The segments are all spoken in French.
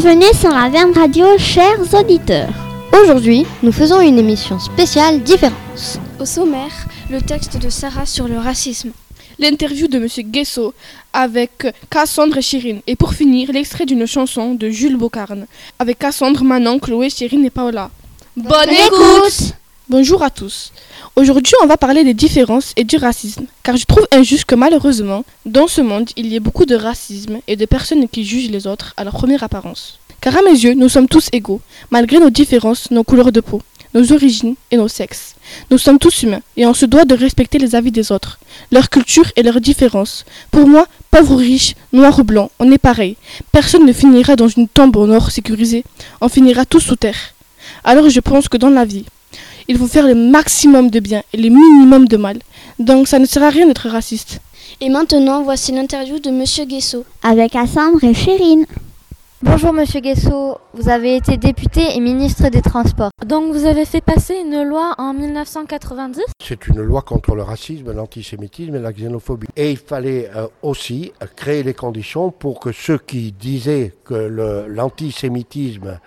Bienvenue sur la Verne Radio, chers auditeurs. Aujourd'hui, nous faisons une émission spéciale Différence. Au sommaire, le texte de Sarah sur le racisme. L'interview de M. Guesso avec Cassandre et Chérine. Et pour finir, l'extrait d'une chanson de Jules Bocarne avec Cassandre, Manon, Chloé, Chérine et Paola. Bonne écoute Bonjour à tous. Aujourd'hui, on va parler des différences et du racisme, car je trouve injuste que malheureusement, dans ce monde, il y ait beaucoup de racisme et de personnes qui jugent les autres à leur première apparence. Car à mes yeux, nous sommes tous égaux, malgré nos différences, nos couleurs de peau, nos origines et nos sexes. Nous sommes tous humains et on se doit de respecter les avis des autres, leur culture et leurs différences. Pour moi, pauvre ou riche, noir ou blanc, on est pareil. Personne ne finira dans une tombe au nord sécurisée, on finira tous sous terre. Alors je pense que dans la vie, il faut faire le maximum de bien et le minimum de mal. Donc ça ne sert à rien d'être raciste. Et maintenant, voici l'interview de Monsieur Guesso. Avec Cassandre et Chérine. Bonjour Monsieur Guesso, vous avez été député et ministre des Transports. Donc vous avez fait passer une loi en 1990 C'est une loi contre le racisme, l'antisémitisme et la xénophobie. Et il fallait euh, aussi euh, créer les conditions pour que ceux qui disaient que l'antisémitisme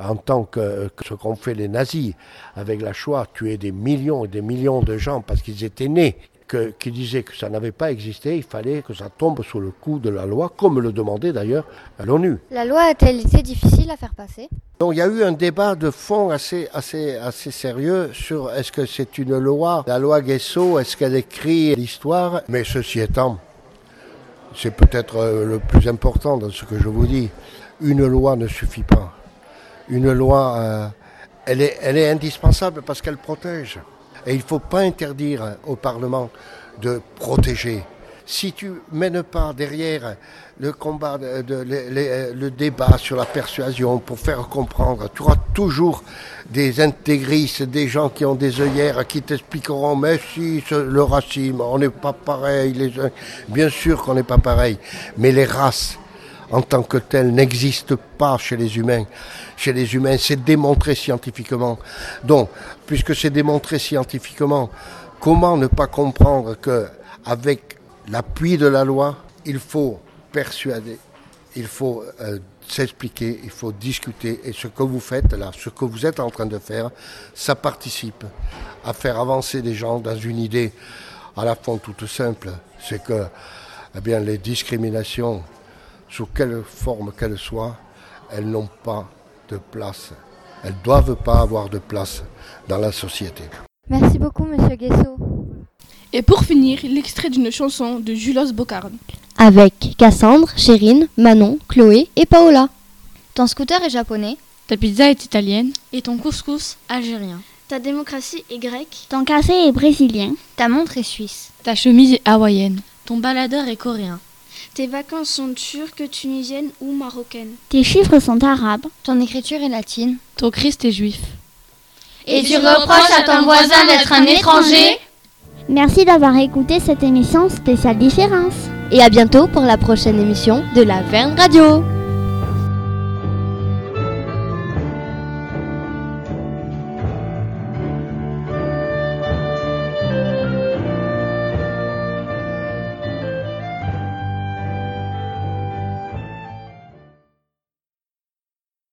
en tant que, que ce qu'ont fait les nazis avec la Shoah, tuer des millions et des millions de gens parce qu'ils étaient nés, que, qui disaient que ça n'avait pas existé, il fallait que ça tombe sous le coup de la loi, comme le demandait d'ailleurs l'ONU. La loi a-t-elle été difficile à faire passer? Donc il y a eu un débat de fond assez, assez, assez sérieux sur est-ce que c'est une loi, la loi Guesso, est-ce qu'elle écrit l'histoire? Mais ceci étant, c'est peut-être euh, le plus important dans ce que je vous dis, une loi ne suffit pas. Une loi, euh, elle, est, indispensable parce qu'elle protège. Et il ne faut pas interdire au Parlement de protéger. Si tu mènes pas derrière le combat, le débat sur la persuasion pour faire comprendre, tu auras toujours des intégristes, des gens qui ont des œillères, qui t'expliqueront, mais si, le racisme, on n'est pas pareil. Bien sûr qu'on n'est pas pareil, mais les races, en tant que telles n'existent pas chez les humains. Chez les humains, c'est démontré scientifiquement. Donc, puisque c'est démontré scientifiquement, comment ne pas comprendre que avec l'appui de la loi, il faut persuader, il faut euh, s'expliquer, il faut discuter. Et ce que vous faites là, ce que vous êtes en train de faire, ça participe à faire avancer les gens dans une idée à la fois toute simple. C'est que eh bien, les discriminations, sous quelle forme qu'elles soient, elles n'ont pas de place. Elles ne doivent pas avoir de place dans la société. Merci beaucoup Monsieur Guesso. Et pour finir, l'extrait d'une chanson de Julos Bocarne. Avec Cassandre, Chérine, Manon, Chloé et Paola. Ton scooter est japonais. Ta pizza est italienne et ton couscous algérien. Ta démocratie est grecque. Ton café est brésilien. Ta montre est suisse. Ta chemise est hawaïenne. Ton baladeur est coréen. Tes vacances sont turques, tunisiennes ou marocaines? Tes chiffres sont arabes. Ton écriture est latine. Ton Christ est juif. Et tu reproches à ton voisin d'être un étranger? Merci d'avoir écouté cette émission spéciale Différence. Et à bientôt pour la prochaine émission de la Verne Radio.